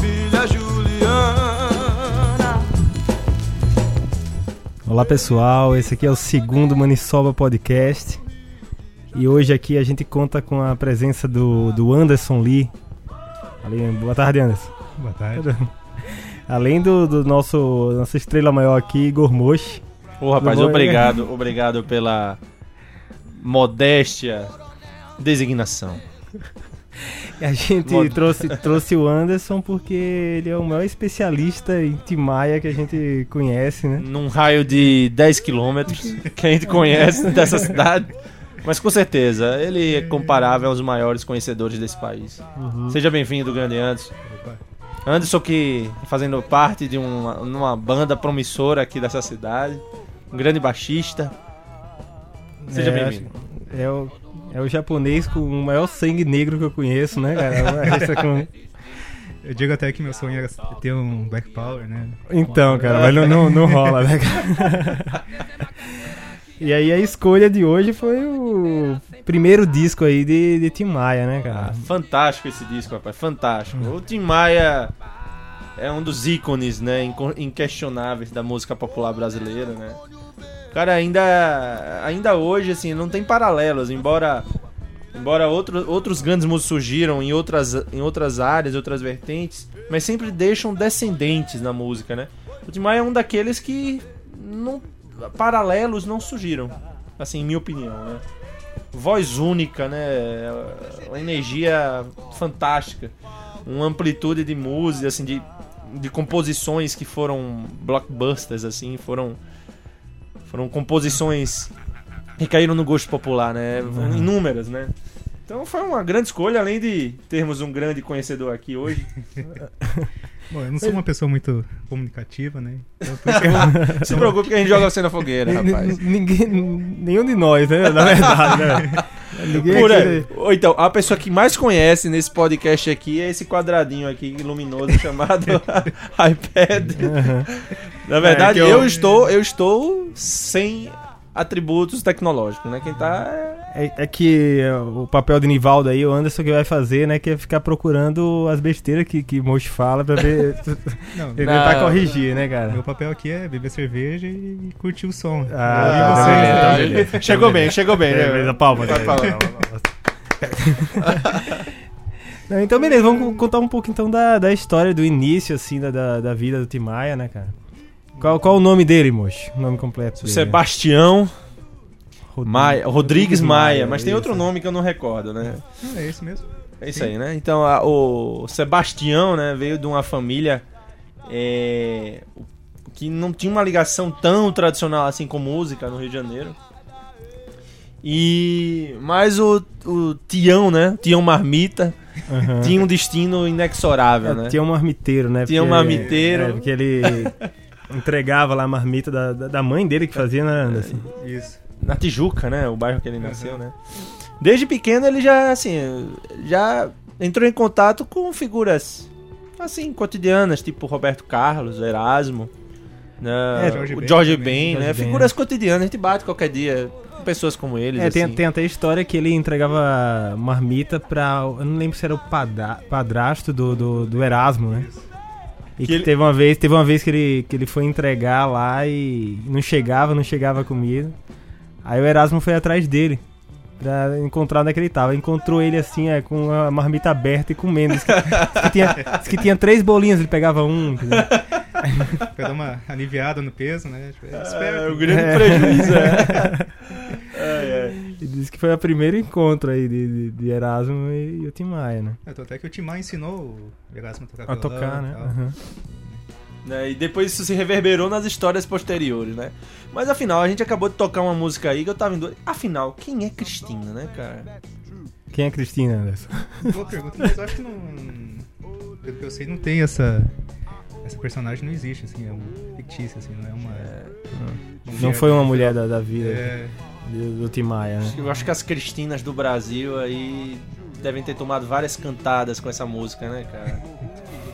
filha Juliana. Olá pessoal, esse aqui é o segundo Manisoba Podcast e hoje aqui a gente conta com a presença do, do Anderson Lee. Ali, boa tarde, Anderson. Boa tarde. Além do, do nosso nossa estrela maior aqui, Igor Mochi. Ô rapaz, obrigado, obrigado pela modéstia designação. E a gente Mod- trouxe, trouxe o Anderson porque ele é o maior especialista em Timaya que a gente conhece, né? Num raio de 10 quilômetros que a gente conhece dessa cidade. Mas com certeza, ele é comparável aos maiores conhecedores desse país. Seja bem-vindo, grande Anderson. Anderson que fazendo parte de uma, uma banda promissora aqui dessa cidade. Um grande baixista. Seja É, bem-vindo. É o, é o japonês com o maior sangue negro que eu conheço, né, cara? Com- Eu digo até que meu sonho era ter um Black Power, né? Então, cara, mas não, não, não rola, né, cara? E aí a escolha de hoje foi o primeiro disco aí de, de Tim Maia, né, Ah, cara? fantástico esse disco, rapaz. Fantástico. O Tim Maia é um dos ícones, né, inquestionáveis da música popular brasileira, né? Cara ainda, ainda hoje, assim, não tem paralelos, embora embora outro, outros grandes músicos surgiram em outras, em outras áreas, outras vertentes, mas sempre deixam descendentes na música, né? O Tim é um daqueles que não, paralelos não surgiram, assim, em minha opinião, né? voz única, né? Uma energia fantástica, uma amplitude de música, assim, de, de composições que foram blockbusters, assim, foram foram composições que caíram no gosto popular, né? Inúmeras, né? Então foi uma grande escolha, além de termos um grande conhecedor aqui hoje. Bom, eu não sou uma pessoa muito comunicativa, né? Então, eu- se preocupe que a gente joga você na fogueira, rapaz. Ninguém, nenhum de nós, né? Na verdade, né? Ninguém Por aqui- aí. Ou então, a pessoa que mais conhece nesse podcast aqui é esse quadradinho aqui luminoso chamado iPad. Aham. Na verdade, É eu... eu- estou eu estou sem atributos tecnológicos, né? Quem tá é- É, é que é, o papel de Nivaldo aí, o Anderson que vai fazer, né? Que é ficar procurando as besteiras que, que Mochi fala pra ver. Não, tentar Não. corrigir, né, cara? meu papel aqui é beber cerveja e curtir o som. Ah, tá, vocês, beleza, né? beleza. Chegou bem, chegou bem, né? Beleza, palma. Então, beleza, vamos contar um pouco então da, da história, do início, assim, da, da, da vida do Tim Maia, né, cara? Qual, qual o nome dele, moço? O nome completo dele. Sebastião Rodrigo- Maia, Rodrigues Maia, mas tem outro nome que eu não recordo, né? Não, é isso mesmo. É isso aí, né? Então, a- o Sebastião, né, veio de uma família é, que não tinha uma ligação tão tradicional assim com música no Rio de Janeiro. E mas o, o Tião, né? Tião Marmita Aham. tinha um destino inexorável, É, né? Tinha um marmiteiro, né? Tinha um Porque- marmiteiro. É, porque ele entregava lá a marmita da, da, da mãe dele que fazia, né, Anderson? Isso. Na Tijuca, né? O bairro que ele nasceu, né? Desde pequeno ele já, assim, já entrou em contato com figuras, assim, cotidianas, tipo Roberto Carlos, Erasmo, né? É, Jorge o Ben Jorge também. Ben, né? Jorge Ben, Figuras cotidianas, a gente bate qualquer dia com pessoas como eles, É, tem, assim. tem até a história que ele entregava marmita pra. Eu não lembro se era o padra- padrasto do, do, do Erasmo, né? E Que que ele- teve uma vez, teve uma vez que ele, que ele foi entregar lá e não chegava, não chegava a comida. Aí o Erasmo foi atrás dele pra encontrar onde é que ele tava. Encontrou ele assim, é, com a marmita aberta e comendo. Diz que, diz que tinha, diz que tinha três bolinhas, ele pegava um. Pra dar uma aliviada no peso, né? Tipo, é. É, o grande É. prejuízo, é. Ai. E disse que foi o primeiro encontro aí de, de, de Erasmo e, e o Tim Maia, né? É, tanto é que o Timar ensinou o Erasmo a tocar A tocar, e né? tal. Aham. né? E depois isso se reverberou nas histórias posteriores, né? Mas afinal, a gente acabou de tocar uma música aí que eu tava em dúvida. Afinal, quem é Cristina, né, cara? Quem é Cristina, Anderson? Boa pergunta, mas eu acho que não. Pelo que eu sei, não tem essa. Essa personagem não existe, assim, é um fictício, assim, não é uma. uma Não foi uma mulher da, da vida É, do, do Tim Maia, né? Eu acho que as Cristinas do Brasil aí devem ter tomado várias cantadas com essa música, né, cara?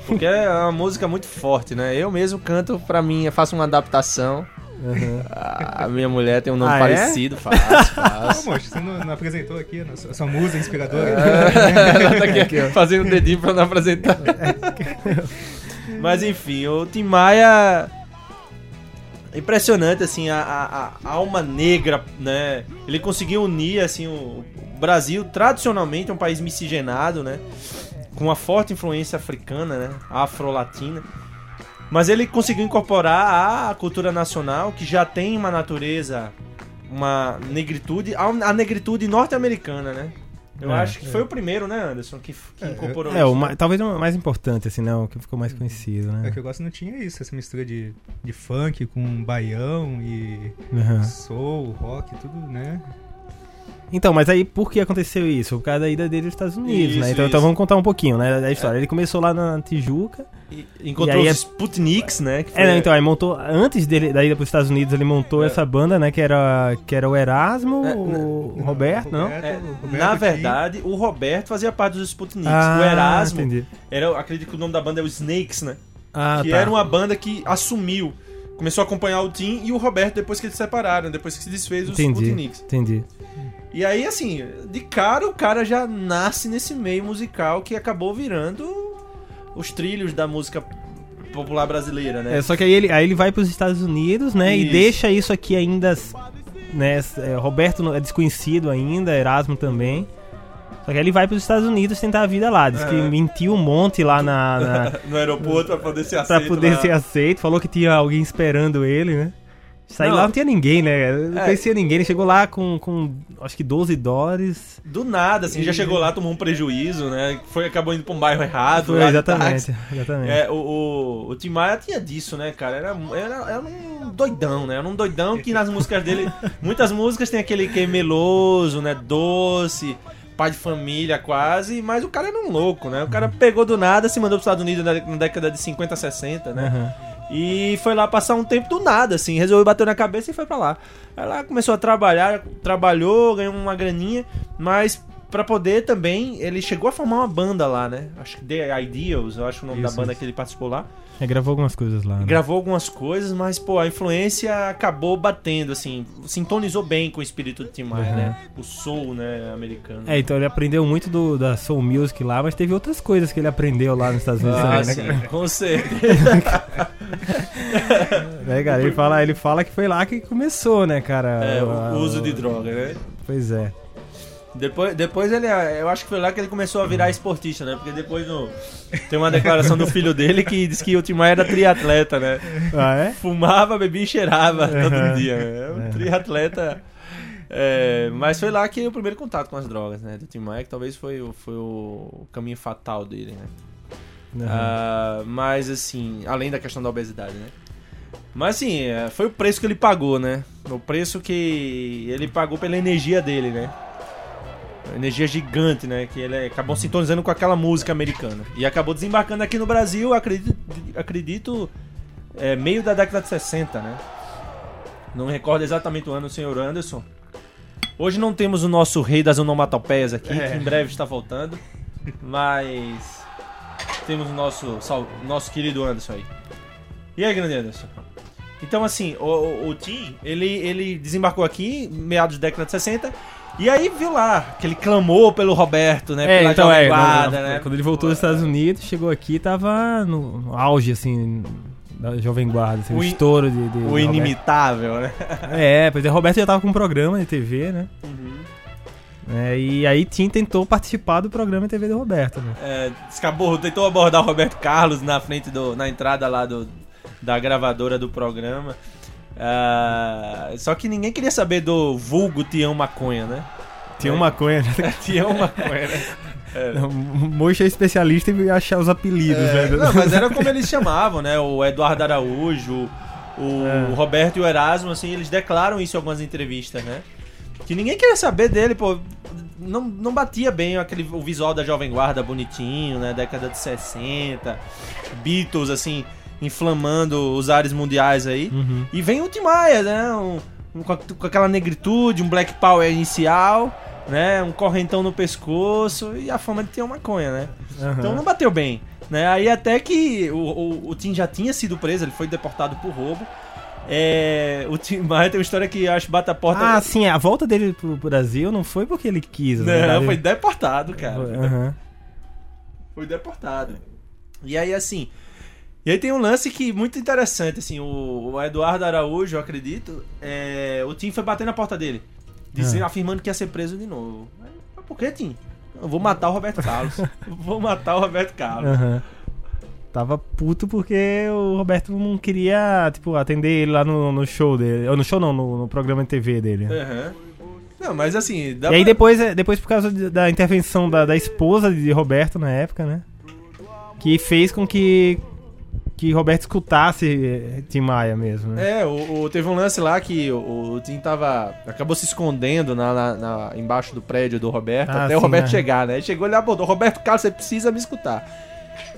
Porque é uma música muito forte, né? Eu mesmo canto pra mim, eu faço uma adaptação. Aham. A minha mulher tem um nome Ah, é? parecido, Ô, fácil. moço, você não, não apresentou aqui a sua, sua musa inspiradora? Ela tá aqui, fazendo o dedinho pra não apresentar. Mas enfim, o Tim Maia. Impressionante, assim, a, a- a alma negra, né? Ele conseguiu unir, assim, o o Brasil, tradicionalmente, é um país miscigenado, né? Com uma forte influência africana, né? Afro-latina. Mas ele conseguiu incorporar a cultura nacional, que já tem uma natureza, uma negritude, a a negritude norte-americana, né? Eu É, acho que foi o primeiro, né, Anderson, que, que É, incorporou É, o isso. ma- talvez o mais importante, assim, né? O que ficou mais conhecido, É né? que eu gosto não tinha isso, essa mistura de, de funk com baião e Aham. soul, rock, tudo, né? Então, mas aí por que aconteceu isso? Por causa da ida dele aos Estados Unidos, Isso, né? Então, então vamos contar um pouquinho, né, da história. Ele começou lá na Tijuca. E- Encontrou E aí os é- Sputniks, né? que É, foi- não, então, aí montou. Antes dele, da ida para os Estados Unidos, ele montou É. essa banda, né? Que era, que era o Erasmo, É, o Roberto, não? Roberto, É, Roberto na verdade, o Roberto fazia parte dos Sputniks. Ah, o Erasmo, entendi. era, acredito que o nome da banda é o Snakes, né? Ah, que tá. era uma banda que assumiu. Começou a acompanhar o Tim e o Roberto depois que eles se separaram, depois que se desfez os Entendi, Sputniks. entendi. E aí, assim, de cara o cara já nasce nesse meio musical que acabou virando os trilhos da música popular brasileira, né? É, só que aí ele, aí ele vai para os Estados Unidos, né? E Isso. deixa isso aqui ainda. Né, é, Roberto é desconhecido ainda, Erasmo também. Só que aí ele vai para os Estados Unidos tentar a vida lá. Diz que É. mentiu um monte lá na, na, no aeroporto pra poder ser pra aceito. poder lá. ser aceito. Falou que tinha alguém esperando ele, né? Saiu Não. lá, não tinha ninguém, né? Não É. conhecia ninguém. Ele chegou lá com, com acho que 12 dólares. Do nada, assim, já chegou lá, tomou um prejuízo, né? Foi, acabou indo pra um bairro errado. Foi, exatamente, exatamente. É, o, o, o Tim Maia tinha disso, né, cara? Era, era, era um doidão, né? Era um doidão que nas músicas dele. Muitas músicas tem aquele que é meloso, né? Doce, pai de família quase, mas o cara era um louco, né? O cara pegou do nada, se mandou pros Estados Unidos na, década de 50, 60, né? Aham. E foi lá passar um tempo do nada, assim, resolveu bater na cabeça e foi pra lá. Aí lá começou a trabalhar, trabalhou, ganhou uma graninha, mas pra poder também, ele chegou a formar uma banda lá, né? Acho que The Ideals, eu acho o nome da Isso, banda isso. que ele participou lá. É, gravou algumas coisas lá. né? Gravou algumas coisas, mas, pô, a influência acabou batendo, assim, sintonizou bem com o espírito do Tim Maia, Uhum. né? O soul, né, americano. É, então ele aprendeu muito do, da Soul Music lá, mas teve outras coisas que ele aprendeu lá nos Estados Unidos Ah, também, sim, né? com certeza. né, cara? Ele fala, ele fala que foi lá que começou, né, cara? É, o uso de droga, né? Pois é. Depois, depois ele, eu acho que foi lá que ele começou a virar esportista, né? Porque depois no, tem uma declaração do filho dele que diz que o Tim Maia era triatleta, né? Ah, é? Fumava, bebia e cheirava todo Uhum. dia, né? É um É. triatleta. É, mas foi lá que o primeiro contato com as drogas, né? Do Tim Maia, que talvez foi, o- foi o caminho fatal dele, né? Ah, mas assim, além da questão da obesidade, né? Mas assim, é, foi o preço que ele pagou, né? O preço que ele pagou pela energia dele, né? Energia gigante, né? Que ele acabou sintonizando com aquela música americana. E acabou desembarcando aqui no Brasil, acredito, acredito é, meio da década de 60, né? Não recordo exatamente o ano, senhor Anderson. Hoje não temos o nosso rei das onomatopeias aqui, É. que em breve está voltando. Mas temos o nosso, nosso querido Anderson aí. E aí, grande Anderson? Então, assim, o, o, o Tim, ele, ele desembarcou aqui, meados da década de 60, e aí viu lá que ele clamou pelo Roberto, né? É, pela então Jovem é, Guarda, né? quando ele voltou dos Estados Unidos, chegou aqui tava no, no auge, assim, da Jovem Guarda, assim, o, estouro de, de O Roberto. inimitável, né? É, pois é, Roberto já tava com um programa de TV, né? Uhum. É, e aí Tim tentou participar do programa de TV do Roberto, né? É, escabou, tentou abordar o Roberto Carlos na frente do. na entrada lá do, da gravadora do programa. Ah, só que ninguém queria saber do vulgo Tião Maconha, né? Uma maconha, né? Tião Maconha, né? O Mocho é especialista em achar os apelidos, É, né? não, mas era como eles chamavam, né? O Eduardo Araújo, o É. Roberto e o Erasmo, assim, eles declaram isso em algumas entrevistas, né? Que ninguém queria saber dele, pô. Não, não batia bem aquele, o visual da Jovem Guarda bonitinho, né? Década de 60. Beatles, assim, inflamando os ares mundiais aí. Uhum. E vem o Tim Maia, né? Um- um- com, aquela negritude, um black power inicial, né? Um correntão no pescoço e a fama de ter uma maconha, né? Aham. Então não bateu bem, né? Aí até que o, o, o Tim já tinha sido preso, ele foi deportado por roubo. É, o Tim Maia tem uma história que acho bata a porta. Ah, sim, a volta dele pro Brasil não foi porque ele quis, não, verdade. foi deportado, cara. Aham. foi deportado. E aí, assim. E aí tem um lance que muito interessante, assim, o, o Eduardo Araújo, eu acredito, é, o Tim foi bater na porta dele, dizendo, Ah. afirmando que ia ser preso de novo. Aí, Mas por que, Tim? Eu vou matar o Roberto Carlos. vou matar o Roberto Carlos. Aham. Tava puto porque o Roberto não queria, tipo, atender ele lá no, no show dele. Ou no show não, no, no programa de TV dele. Aham. Não, mas assim, E aí pra- depois, é, depois por causa da intervenção da, da esposa de Roberto na época, né? Que fez com que que Roberto escutasse eh, Tim Maia mesmo, né? É, o, o- teve um lance lá que o, o Tim tava. acabou se escondendo na, na- na- embaixo do prédio do Roberto Ah, até o sim, Roberto é. chegar, né? Ele chegou e ele abordou: Roberto Carlos, você precisa me escutar.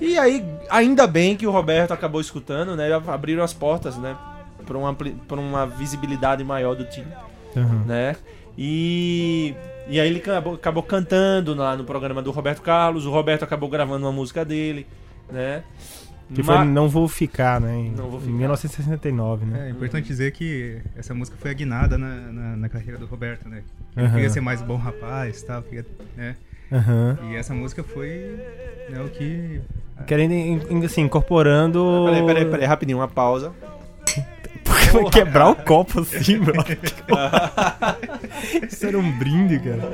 E aí, ainda bem que o Roberto acabou escutando, né? E abriram as portas, né? Pra uma, pra uma visibilidade maior do Tim, Aham. né? E. E aí ele acabou, acabou cantando lá no programa do Roberto Carlos, o Roberto acabou gravando uma música dele, né? Que Ma- foi Não Vou Ficar, né? Em, Não Vou em Ficar. 1969, né? É importante dizer que essa música foi a guinada na, na, na carreira do Roberto, né? Ele queria ser mais bom rapaz e tal, queria, né? E essa música foi né, o que... Querendo, assim, incorporando... Peraí, peraí, peraí, rapidinho, uma pausa. Porque vai quebrar o copo assim, bro. Isso era um brinde, cara.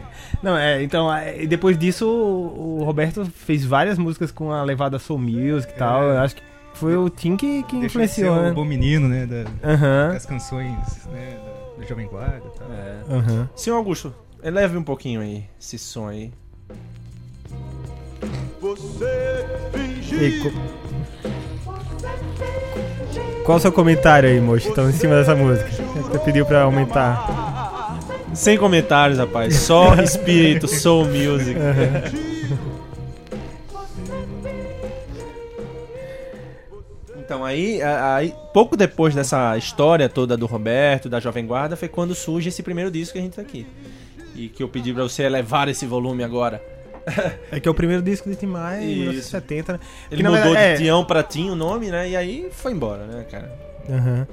Não, é, então, é, depois disso, o, o Roberto fez várias músicas com a levada Soul Music e tal. É. Eu acho que foi o Tim que, que deixou de ser influenciou, o né? bom menino, né? Da, Aham, das canções né, da, da Jovem Guarda e tal. É. aham. Senhor Augusto, eleve um pouquinho aí esse som aí. E co- Qual o seu comentário aí, moço? Então, em cima dessa música. Você pediu pra aumentar. Sem comentários, rapaz. Só espírito, soul music. Então aí, aí, pouco depois dessa história toda do Roberto, da Jovem Guarda, foi quando surge esse primeiro disco que a gente tá aqui. E que eu pedi pra você elevar esse volume agora. É que é o primeiro disco de Tim Maia em Isso. 1970, né? Ele Que, mudou verdade, de é. Tião pra Tim o nome, né? E aí foi embora, né, cara? Aham.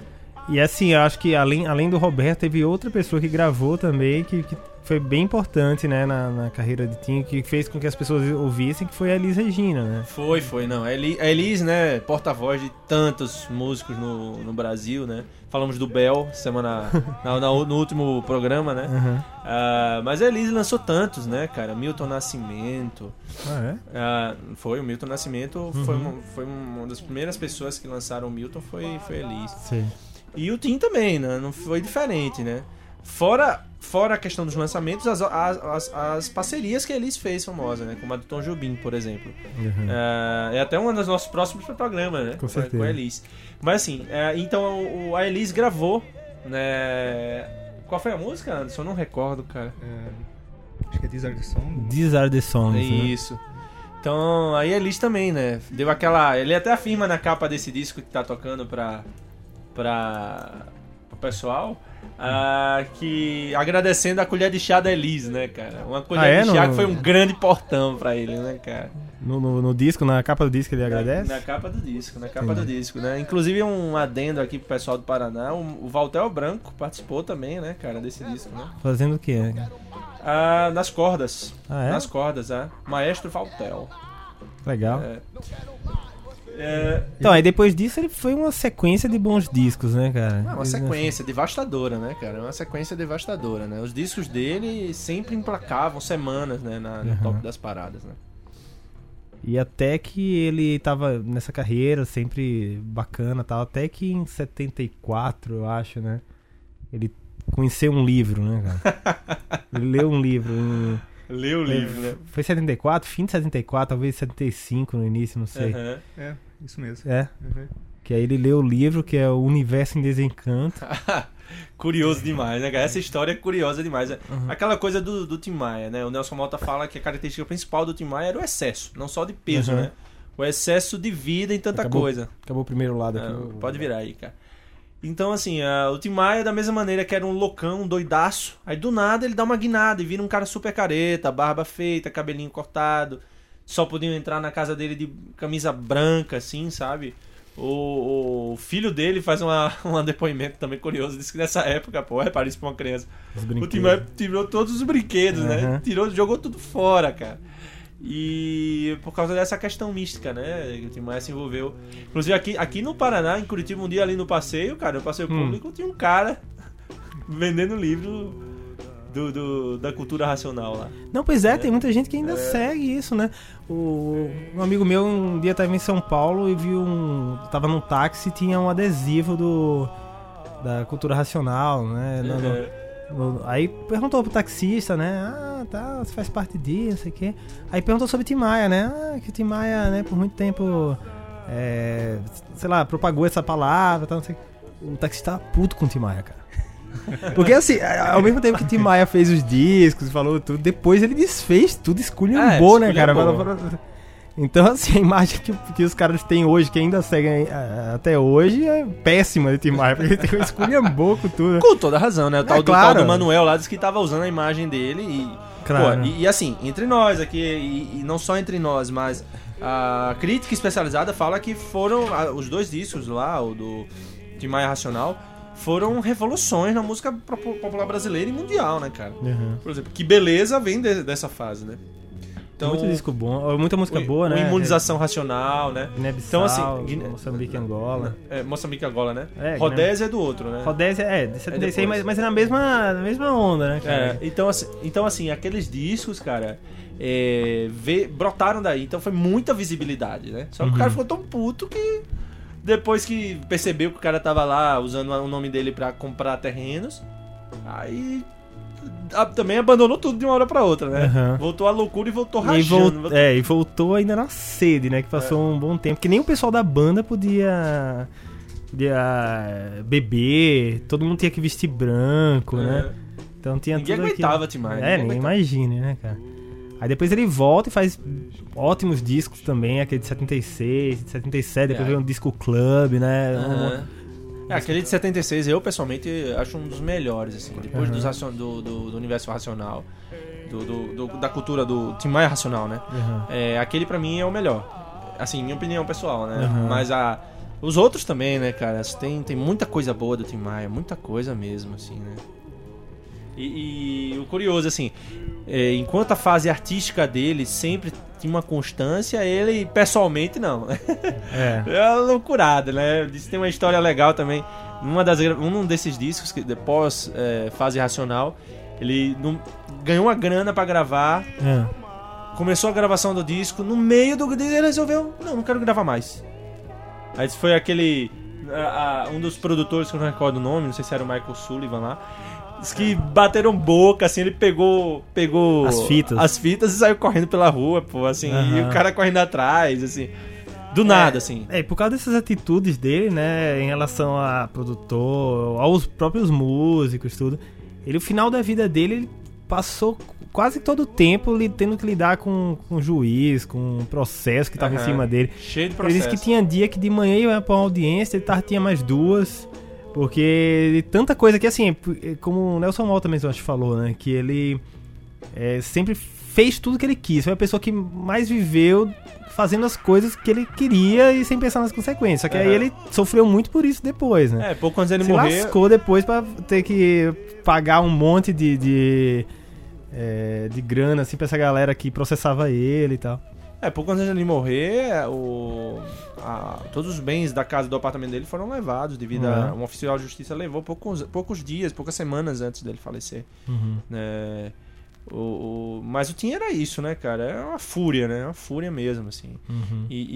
E assim, eu acho que além, além do Roberto, teve outra pessoa que gravou também, que, que foi bem importante, né, na, na carreira de Tim, que fez com que as pessoas ouvissem, que foi a Elis Regina, né? Foi, foi, não. A Eli- a Elis, né, porta-voz de tantos músicos no, no Brasil, né? Falamos do Bel semana na- na- no último programa, né? Aham. Ah, mas a Elis lançou tantos, né, cara? Milton Nascimento. Ah, é? ah, foi, o Milton Nascimento foi, uma, foi uma das primeiras pessoas que lançaram o Milton, foi, foi a Elis. Sim. E o Tim também, né? Não foi diferente, né? Fora, fora a questão dos lançamentos, as, as, as, as parcerias que a Elis fez famosa, né? Como a do Tom Jobim, por exemplo. Uhum. É, é até um dos nossos próximos programas, né? Com certeza. Com a Elis. Mas assim, é, então o, a Elis gravou, né? Qual foi a música, Anderson? Eu não recordo, cara. É, acho que é These Are The Song. These are the songs, É né? isso. Então, aí a Elis também, né? Deu aquela. Ele até afirma na capa desse disco que tá tocando pra. Pra. pro pessoal. ah, que agradecendo a colher de chá da Elis, né, cara? Uma colher Ah, é? de chá No- que foi um grande portão pra ele, né, cara? No, no, no disco, na capa do disco, ele agradece? Na, na capa do disco, na capa do disco, né? Inclusive um adendo aqui pro pessoal do Paraná, o, o Valtel Branco participou também, né, cara, desse disco, né? Fazendo o quê? Ah, nas cordas. Ah, é? Nas cordas, é. Maestro Valtel. Legal. É. É, Então, aí depois disso ele foi uma sequência de bons discos, né, cara? é uma sequência devastadora, né, cara? É uma sequência devastadora, né? Os discos dele sempre emplacavam semanas, né, na, no Uhum. top das paradas, né? E até que ele tava nessa carreira sempre bacana e tal, até que em 74, eu acho, né? Ele conheceu um livro, né, cara? ele leu um livro. Em, Lê o livro, né? Foi 74, fim de 74, talvez 75 no início, não sei. Aham. É, isso mesmo. É, Uhum. que aí ele leu o livro que é O Universo em Desencanto. Curioso demais, né, cara? Essa história é curiosa demais. né? Uhum. Aquela coisa do, do Tim Maia, né? O Nelson Mota fala que a característica principal do Tim Maia era o excesso, não só de peso, Uhum. né? O excesso de vida em tanta Acabou coisa. Acabou o primeiro lado aqui. Ah, pode virar aí, cara. Então, assim, o Tim Maia, da mesma maneira que era um loucão, um doidaço, aí do nada ele dá uma guinada e vira um cara super careta, barba feita, cabelinho cortado. Só podiam entrar na casa dele de camisa branca, assim, sabe? O, o filho dele faz uma, um depoimento também curioso. Diz que nessa época, pô, repara isso pra uma criança. O. Tim Maia tirou todos os brinquedos, né? Aham. Tirou, jogou tudo fora, cara. E por causa dessa questão mística, né? Que o Tim Maia se envolveu. Inclusive aqui, aqui no Paraná, em Curitiba, um dia ali no passeio, cara, no passeio Hum. público, tinha um cara vendendo livro do, do- da cultura racional lá. Não, pois é, tem muita gente que ainda segue isso, né? O, um amigo meu um dia tava em São Paulo e viu um. Tava num táxi e tinha um adesivo do. Da cultura racional, né? No- É, no- aí perguntou pro taxista, né? Ah, tá, você faz parte disso, não sei o quê. Aí perguntou sobre Tim Maia, né? Ah, que o Tim Maia, né, por muito tempo. é, sei lá, propagou essa palavra, tal, não sei. o taxista tava puto com o Tim Maia, cara. Porque assim, ao mesmo tempo que o Tim Maia fez os discos, falou tudo, depois ele desfez tudo, esculhambou, É, né, cara? Falou- falou- Então, assim, a imagem que, que os caras têm hoje, que ainda seguem ah, até hoje, é péssima de Tim Maia, porque ele tem um esculhambou com tudo. Com toda razão, né? O tal, do, claro. tal do Manuel lá disse que tava usando a imagem dele e. Claro. Pô, e, e assim, entre nós aqui, e, e não só entre nós, mas a crítica especializada fala que foram ah, os dois discos lá, o do de Maia Racional, foram revoluções na música popular brasileira e mundial, né, cara? Uhum. Por exemplo, que beleza vem de- dessa fase, né? Então, muito disco bom, muita música o- boa, o né? Imunização Racional, né? Guiné-Bissau, Então, assim, Guiné- Moçambique e Angola. É, Moçambique Angola, né? É, Rodésia é do outro, né? Rodésia, é, de 76, depois. mas, mas é na mesma, na mesma onda, né, cara? É, então, assim, então, assim, aqueles discos, cara, é, vê- brotaram daí. Então foi muita visibilidade, né? Só que Uhum. o cara ficou tão puto que depois que percebeu que o cara tava lá usando o nome dele pra comprar terrenos, aí também abandonou tudo de uma hora pra outra, né? Aham. Voltou à loucura e voltou E, rachando. vol- é, e voltou ainda na sede, né? Que passou É. um bom tempo. Que nem o pessoal da banda podia, podia beber, todo mundo tinha que vestir branco, né? Então tinha É. Ninguém tudo aquilo. aguentava Tim Maia, É, ninguém imagine, né, cara? Aí depois ele volta e faz ótimos discos também, aquele de 76, de 77, depois É. veio um disco club, né? Aham. É, aquele de 76 eu pessoalmente acho um dos melhores, assim, depois dos racion- do, do, do universo racional, do, do- da cultura do Tim Maia racional, né? Aham. É, aquele pra mim é o melhor. Assim, minha opinião pessoal, né? Aham. Mas a, os outros também, né, cara? Tem, tem muita coisa boa do Tim Maia, muita coisa mesmo, assim, né? E, e o curioso, assim, é, enquanto a fase artística dele sempre tinha uma constância, ele pessoalmente não. É. É uma loucurada, né? Que tem uma história legal também. Numa das, um desses discos, que depois é, fase racional, ele não- ganhou uma grana pra gravar, É. começou a gravação do disco, no meio do ele resolveu, não, não quero gravar mais. Aí foi aquele. a- a- um dos produtores, que eu não recordo o nome, não sei se era o Michael Sullivan lá. Diz que bateram boca, assim, ele pegou. Pegou As fitas. as fitas e saiu correndo pela rua, pô, assim, e Aham. o cara correndo atrás, assim. Do nada, assim. É, e por causa dessas atitudes dele, né, em relação a produtor, aos próprios músicos, tudo, ele, o final da vida dele, ele passou quase todo o tempo li- tendo que lidar com, com juiz, com um processo que tava em Aham. cima dele. Cheio de Ele processo. disse que tinha dia que de manhã ia pra uma audiência, de tarde tinha mais duas. Porque tanta coisa que, assim, como o Nelson Mota mesmo acho que falou, né? Que ele é, sempre fez tudo que ele quis. Foi a pessoa que mais viveu fazendo as coisas que ele queria e sem pensar nas consequências. Só que aí ele sofreu muito por isso depois, né? É, pouco antes dele Se morrer. lascou depois pra ter que pagar um monte de, de, é, de grana, assim, pra essa galera que processava ele e tal. É, pouco antes dele morrer, o, a- todos os bens da casa e do apartamento dele foram levados devido a. Uhum. Um oficial de justiça levou poucos, poucos dias, poucas semanas antes dele falecer. Uhum. né? O, o- mas o Tim era isso, né, cara? É uma fúria, né? Uma fúria mesmo, assim. Uhum. E,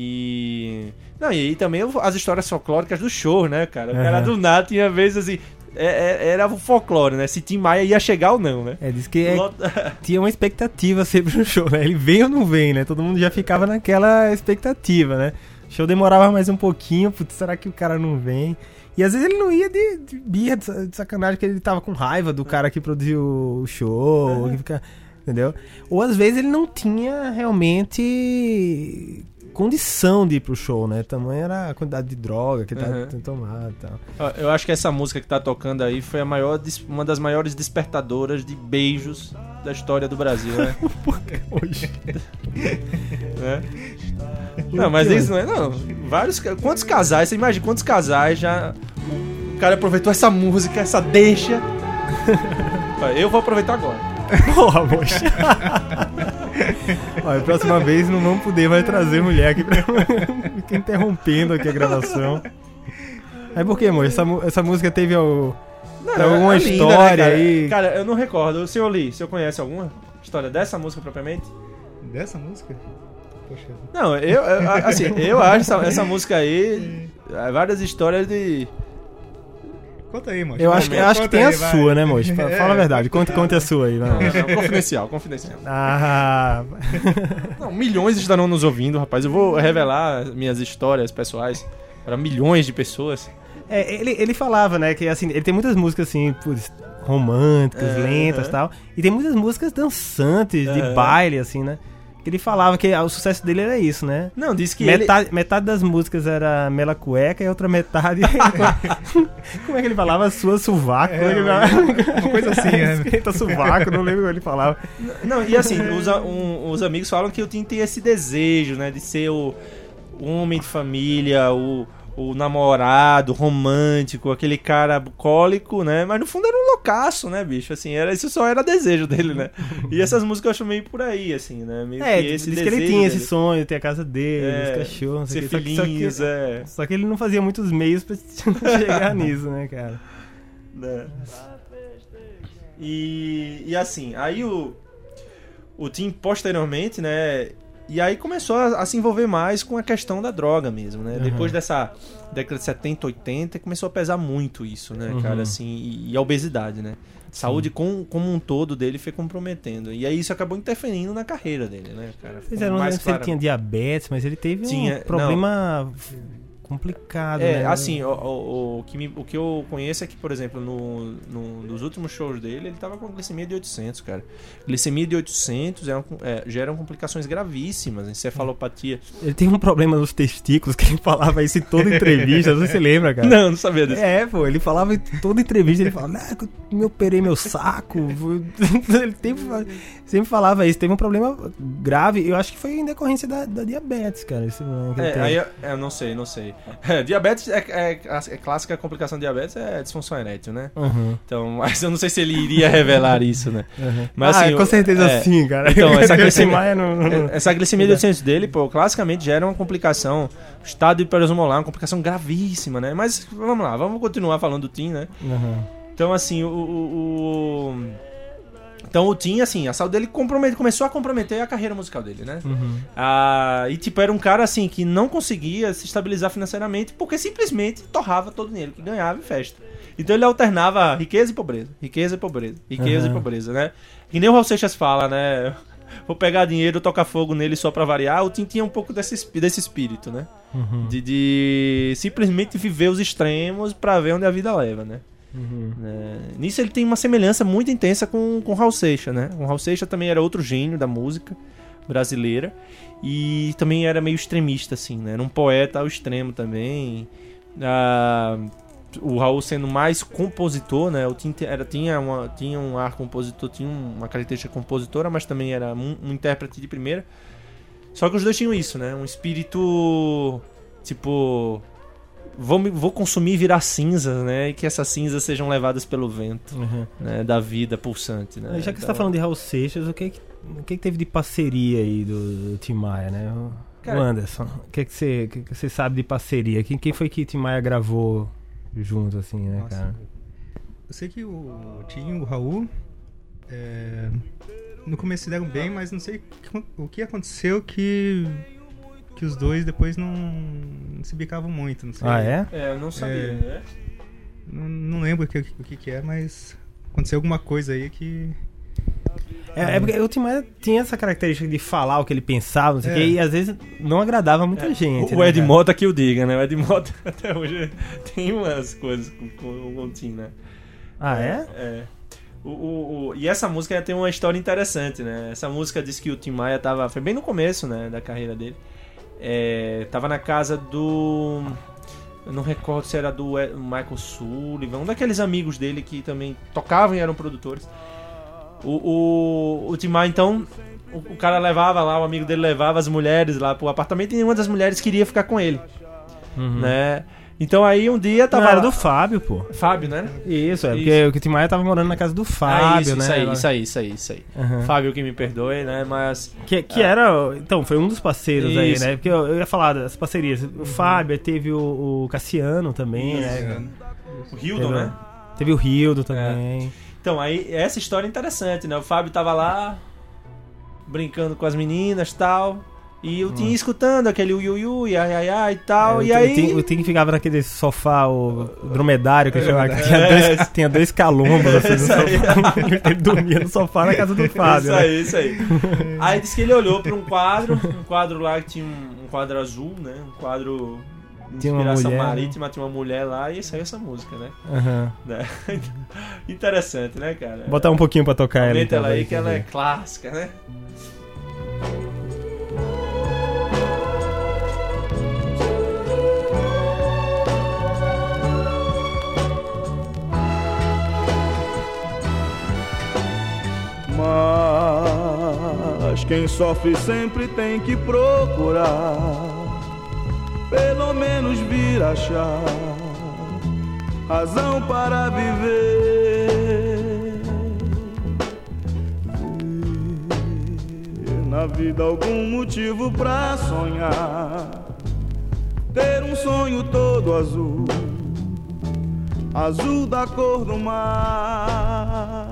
e- Não, e aí também as histórias folclóricas do show, né, cara? O cara Aham. do nada tinha vezes assim. É- é- era o folclore, né? Se Tim Maia ia chegar ou não, né? É, diz que é, tinha uma expectativa sempre no show, né? Ele vem ou não vem, né? Todo mundo já ficava naquela expectativa, né? O show demorava mais um pouquinho, putz, será que o cara não vem? E às vezes ele não ia de, de birra, de sa- de sacanagem, que ele tava com raiva do cara que produziu o show, que fica, entendeu? Ou às vezes ele não tinha realmente condição de ir pro show, né? Tamanho era a quantidade de droga que ele tava Uhum. tomado e tal. Eu acho que essa música que tá tocando aí foi a maior, uma das maiores despertadoras de beijos da história do Brasil, né? Hoje. né? Não, mas isso não é. Não, vários. Quantos casais, você imagina quantos casais já. O cara aproveitou essa música, essa deixa. Eu vou aproveitar agora. Porra, moxa. Olha, próxima vez não vamos poder mais trazer mulher aqui pra. Fica interrompendo aqui a gravação. Aí por que, moça? Essa, essa música teve o. Tem alguma é linda, história cara? aí? Cara, eu não recordo. O senhor Lee, o senhor conhece alguma história dessa música propriamente? Dessa música? Poxa. Não, eu, eu- assim, eu acho essa, essa música aí. é, Várias histórias de. Conta aí, moço. Eu acho, que- eu acho que Conta tem a aí, vai. sua, né, moça? Fala É. fala a verdade. Conte, conte a sua aí, Não, vai. não, confidencial, confidencial. Ah, Não, milhões estarão nos ouvindo, rapaz. Eu vou revelar minhas histórias pessoais para milhões de pessoas. É, ele, ele falava, né, que assim, ele tem muitas músicas assim, românticas, É, lentas e aham. tal. E tem muitas músicas dançantes, de Aham. baile, assim, né? Ele falava que o sucesso dele era isso, né? Não, disse que ele... metade, metade das músicas era Mela Cueca e outra metade. como é que ele falava? Sua sovaco. É, ele uma- coisa assim, né? Esquenta sovaco, não lembro como ele falava. Não, e assim, os, um- os amigos falam que o Tim tem esse desejo, né? De ser o homem de família, o, o namorado romântico, aquele cara bucólico, né? Mas no fundo era um loucaço, né, bicho? Assim, era, isso só era desejo dele, né? E essas músicas eu acho meio por aí, assim, né? Meio É, que esse diz que ele tinha dele. esse sonho, ter a casa dele, É, os cachorros, Ser quê. Só que- só que, é. só que ele não fazia muitos meios pra chegar nisso, né, cara? né? E, e assim, aí o, o Tim posteriormente, né? E aí começou a, a se envolver mais com a questão da droga mesmo, né? Uhum. Depois dessa década de 70, 80, começou a pesar muito isso, né, Uhum. cara? Assim, e, e a obesidade, né? Saúde com, como um todo dele foi comprometendo. E aí isso acabou interferindo na carreira dele, né, cara? Pois é, não lembro se ele tinha diabetes, mas ele teve Tinha, um problema complicado, É, né? assim, o, o, o que me- o que eu conheço é que, por exemplo, no, no- nos últimos shows dele, ele tava com glicemia de 800, cara. Glicemia de 800 é uma- é, geram complicações gravíssimas, encefalopatia. Ele teve um problema nos testículos, que ele falava isso em toda entrevista, não sei se você lembra, cara. Não, não sabia disso. É, pô, ele falava em toda entrevista, ele falava, ah, eu operei meu saco. ele sempre, sempre falava isso, teve um problema grave, eu acho que foi em decorrência da, da diabetes, cara. Esse, É, aí eu, eu não sei, não sei. É, diabetes é, é, é clássica complicação de diabetes é disfunção erétil, né? Uhum, Então, mas eu não sei se ele iria revelar isso, né? uhum. Mas, ah, assim, com o- certeza é, sim, cara. então, essa glicemia- não- não- Essa glicemia de 800 dele, pô, classicamente gera uma complicação, estado hiperosmolar, uma complicação gravíssima, né? Mas vamos lá, vamos continuar falando do Tim, né? Uhum. Então, assim, o. o- o- Então, o Tim, assim, a saúde dele começou a comprometer a carreira musical dele, né? Uhum. Ah, e, tipo, era um cara, assim, que não conseguia se estabilizar financeiramente porque simplesmente torrava todo o dinheiro que ganhava em festa. Então, ele alternava riqueza e pobreza, riqueza e pobreza, riqueza Aham. e pobreza, né? Que nem o Raul Seixas fala, né? Vou pegar dinheiro, tocar fogo nele só pra variar. O Tim tinha um pouco desse, desse espírito, né? Uhum. De, de simplesmente viver os extremos pra ver onde a vida leva, né? Uhum. É, nisso ele tem uma semelhança muito intensa com, com Raul Seixas, né? O Raul Seixas também era outro gênio da música brasileira e também era meio extremista, assim, né? Era um poeta ao extremo também. Ah, o Raul sendo mais compositor, né? O era, tinha, uma, tinha um ar compositor, tinha uma característica compositora, mas também era um, um intérprete de primeira. Só que os dois tinham isso, né? Um espírito tipo vou, me- vou consumir e virar cinzas, né? E que essas cinzas sejam levadas pelo vento, Uhum. né? Da vida pulsante, né? Já que você Então, tá falando de Raul Seixas, o que que, o que, que teve de parceria aí do, do Tim Maia, né? O, Cara- o Anderson, o que, que, você, o que, que você sabe de parceria? Quem, quem foi que Tim Maia gravou junto, assim, né, Nossa, cara? Eu sei que o Tim e o Raul é, no começo se deram bem, mas não sei o que- o que aconteceu que que os dois depois não se bicavam muito, não sei. Ah, é? É, eu não sabia, É. né? Não, não lembro o que, o que que é, mas aconteceu alguma coisa aí que É, é porque o Tim Maia tinha essa característica de falar o que ele pensava, não sei o É. quê, e às vezes não agradava muita gente. O, né, o Ed? Mota que eu diga, né? O Ed Mota até hoje tem umas coisas com, com, com o Tim, né? Ah, é? É. O, o, o- e essa música tem uma história interessante, né? Essa música diz que o Tim Maia tava. Foi bem no começo, né? Da carreira dele. É, tava na casa do. Eu não recordo se era do Michael Sullivan, um daqueles amigos dele que também tocavam e eram produtores. O, o, o Tim Maia, então, o, o cara levava lá, o amigo dele levava as mulheres lá pro apartamento e nenhuma das mulheres queria ficar com ele, Uhum. né? Então aí um dia Tava era do Fábio, pô. Fábio, né? Isso, é, Isso. porque o Tim Maia tava morando na casa do Fábio, ah, isso, né? isso aí, Ela- isso aí, isso aí, isso aí. Aham. Fábio que me perdoe, né? Mas... Que, que era. Então, foi um dos parceiros aí, Isso. né? Porque eu, eu ia falar das parcerias. O Fábio, aí teve o, o Cassiano também, né? O Hildon, né? Teve o Rildo também. Então, aí, essa história é interessante, né? O Fábio tava lá, brincando com as meninas e tal. E o Tim escutando aquele ui ui ui, ai ai ai e tal. É, e aí. O Tim ficava naquele sofá, o dromedário que eu chamava, que tinha É. dois, tinha dois calombos assim no sofá. Ele dormia no sofá na casa do Fábio. Isso né? aí, isso aí. Aí disse que ele olhou pra um quadro, um quadro lá que tinha um, um quadro azul, né? Um quadro de Tinha uma inspiração mulher, né? marítima, tinha uma mulher lá e saiu essa música, né? Aham. Né? Interessante, né, cara? Botar um pouquinho pra tocar ela. Aumenta ela aí que ela é clássica, né? Quem sofre sempre tem que procurar, pelo menos vir achar razão para viver. Ver na vida algum motivo pra sonhar, ter um sonho todo azul, azul da cor do mar.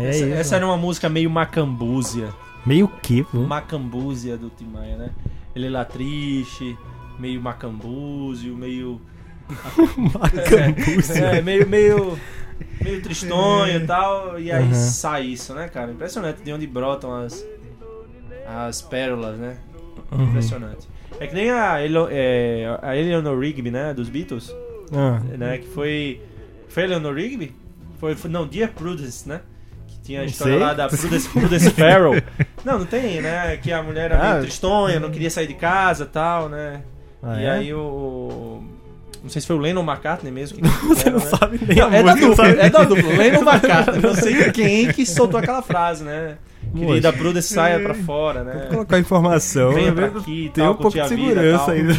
É essa, isso, essa era uma música meio macambúzia. Meio que, pô. Macambúzia do Tim Maia, né? Ele lá triste, meio macambúzio, meio. Macambúzio. É, meio, meio, meio tristonho e tal. E aí Uhum. sai isso, né, cara? Impressionante de onde brotam as, as pérolas, né? Uhum. Impressionante. É que nem a, Elo, é, a Eleanor Rigby, né? Dos Beatles, Ah, né? Que foi. Foi Eleanor Rigby? Foi, foi, não, Dear Prudence, né? Tinha a história lá da Prudence, Prudence Farrell. Não, não tem, né? Que a mulher era Ah. meio tristonha, não queria sair de casa e tal, né? ah, e é? aí o. Não sei se foi o Lennon McCartney mesmo que Você fizeram, não né? sabe nem Não, a é da dupla, é da dupla. Lennon McCartney. Não sei quem que soltou aquela frase, né? Querida. Prudence saia pra fora, Vou né? colocar a informação. Venha eu pra aqui Tem tal, um pouco de segurança ainda.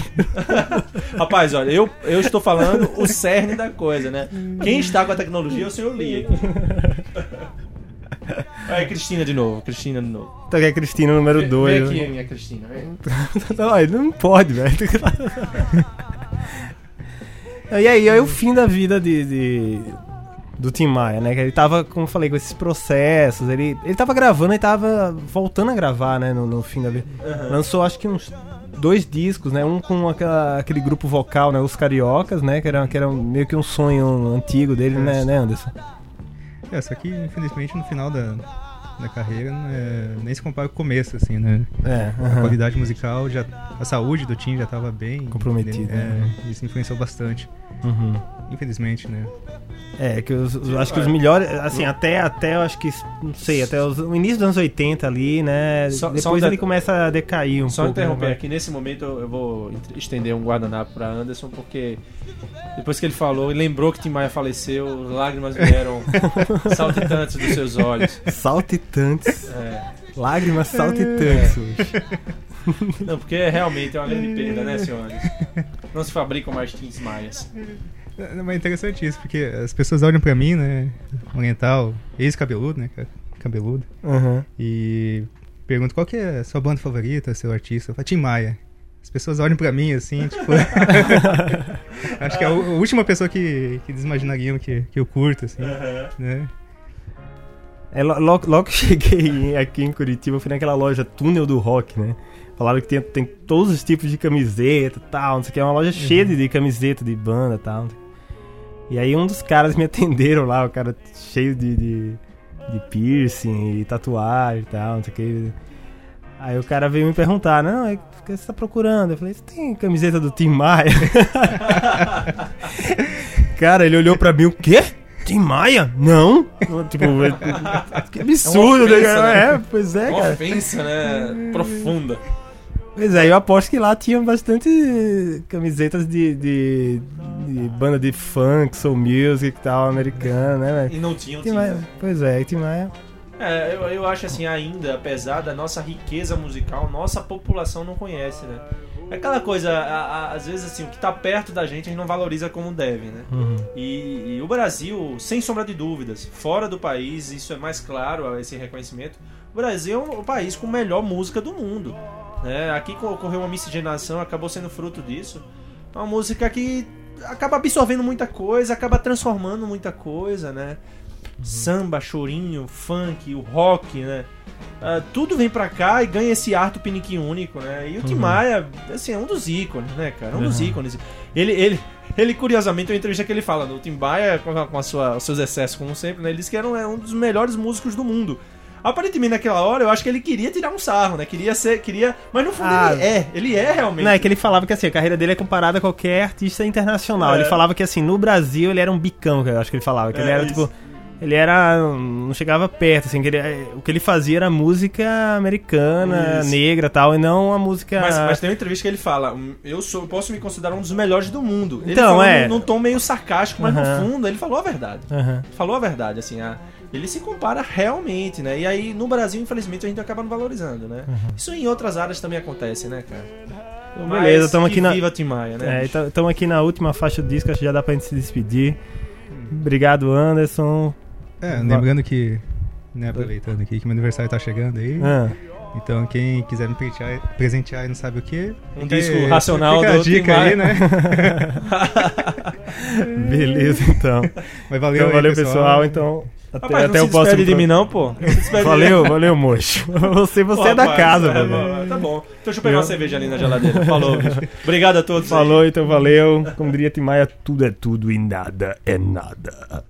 Rapaz, olha, eu, eu estou falando o cerne da coisa, né? Quem está com a tecnologia é o senhor Lee aqui. Aí, Cristina de novo, Cristina de novo. Então aqui é a Cristina número Vem- 2. Vem aqui, minha Cristina. Vem. Não, não pode, velho. e aí, aí o fim da vida de, de- do Tim Maia, né? Que ele tava, como eu falei, com esses processos. Ele, ele tava gravando e tava voltando a gravar, né? No, no fim da vida. Lançou acho que uns dois discos, né? Um com aquela- aquele grupo vocal, né? Os Cariocas, né? Que era, que era meio que um sonho antigo dele, né, né, Anderson? É, só que infelizmente no final da, da carreira é- nem se compara com o começo, assim, né? É, A aham. qualidade musical, já, a saúde do Tim já tava bem Comprometida, É, né? isso influenciou bastante. Uhum. Infelizmente, né? É, que os, os- acho que os melhores, assim, até, até eu acho que, não sei, até os- o início dos anos 80 ali, né? Só- só depois um ele começa a decair um Só pouco. interromper né? aqui, nesse momento eu vou estender um guardanapo pra Anderson, porque depois que ele falou e lembrou que Tim Maia faleceu, lágrimas vieram saltitantes dos seus olhos. Saltitantes, É. lágrimas saltitantes hoje. Não, porque realmente é uma grande perda, né, senhores? Não se fabricam mais Tim Maias. É, Mas é interessante isso, porque as pessoas olham pra mim, né? Oriental, ex-cabeludo, né? Cabeludo. Aham. E perguntam qual que é a sua banda favorita, seu artista. Eu falo, Tim Maia. As pessoas olham pra mim assim, tipo. Acho que é a última pessoa que, que eles imaginariam que, que eu curto, assim. Né? É, lo- logo, logo que cheguei aqui em Curitiba, eu fui naquela loja Túnel do Rock, né? Falaram que tem, tem todos os tipos de camiseta e tal, não sei o que. É uma loja cheia de, de camiseta de banda e tal. E aí um dos caras me atenderam lá, o cara cheio de, de, de piercing e tatuagem e tal, não sei o que. Aí o cara veio me perguntar, não, é, o que você tá procurando? Eu falei, você tem camiseta do Tim Maia? cara, ele olhou pra mim, o quê? Tim Maia? Não? Tipo, que absurdo, É uma né, ofensa, cara? né? É, pois é, Uma cara. ofensa, né? Profunda. Pois é, eu aposto que lá tinha bastante camisetas de, de, de banda de funk, soul music e tal, americana, né, velho? E não tinha Tim Maia, Maia. pois é, Tim Maia. É, eu, eu acho assim, ainda, apesar da nossa riqueza musical, nossa população não conhece, né? É aquela coisa, a- a- às vezes assim, o que tá perto da gente a gente não valoriza como deve, né? Uhum. E, e o Brasil, sem sombra de dúvidas, fora do país, isso é mais claro, esse reconhecimento. O Brasil é o país com melhor música do mundo. Né? Aqui co- ocorreu uma miscigenação, acabou sendo fruto disso. É uma música que acaba absorvendo muita coisa, acaba transformando muita coisa, né? Samba, chorinho, funk, o rock, né? Ah, tudo vem pra cá e ganha esse ar tupiniquim único, né? E o Tim Uhum. Maia, assim, é um dos ícones, né, cara? Um dos Uhum. ícones. Ele, ele, ele, curiosamente, tem uma entrevista que ele fala no Tim Maia, com, a- com a sua, os seus excessos, como sempre, né? Ele disse que era um, é um dos melhores músicos do mundo. Aparentemente, naquela hora, eu acho que ele queria tirar um sarro, né? Queria ser, queria... Mas no fundo Ah. ele é, ele é realmente. Não, é que ele falava que assim, a carreira dele é comparada a qualquer artista internacional. É. Ele falava que assim, no Brasil ele era um bicão, que eu acho que ele falava. Que ele É, era isso. tipo. Ele era. não chegava perto, assim, que ele- o que ele fazia era música americana, Isso. negra e tal, e não a música. Mas, mas tem uma entrevista que ele fala: "Hum, Eu sou, posso me considerar um dos melhores do mundo. Ele Então, é. num, num tom meio sarcástico, mas Aham. no fundo ele falou a verdade. Aham. Falou a verdade, assim, a- ele se compara realmente, né? E aí no Brasil, infelizmente, a gente acaba não valorizando, né? Isso em outras áreas também acontece, né, cara? Então, beleza, estamos aqui na. Viva Tim Maia, né? É, estamos aqui na última faixa do disco, acho que já dá pra gente se despedir. Obrigado, Anderson. É, lembrando que, né, aproveitando aqui que meu aniversário tá chegando aí. Ah, Então quem quiser me presentear, presentear e não sabe o que. Um disco racional fica a do Tim dica Maia. aí, né? beleza, então. Mas valeu, Então, aí, valeu, pessoal. Então, até, Rapaz, até não se despede de mim, não, pô. Não. Valeu, valeu, moço. Você, você Pô, é da rapaz, casa, é, Tá bom. Então deixa eu pegar uma cerveja ali na geladeira. Falou, bicho. Obrigado a todos. aí. Falou, então valeu. Como diria Timaya, tudo é tudo e nada é nada.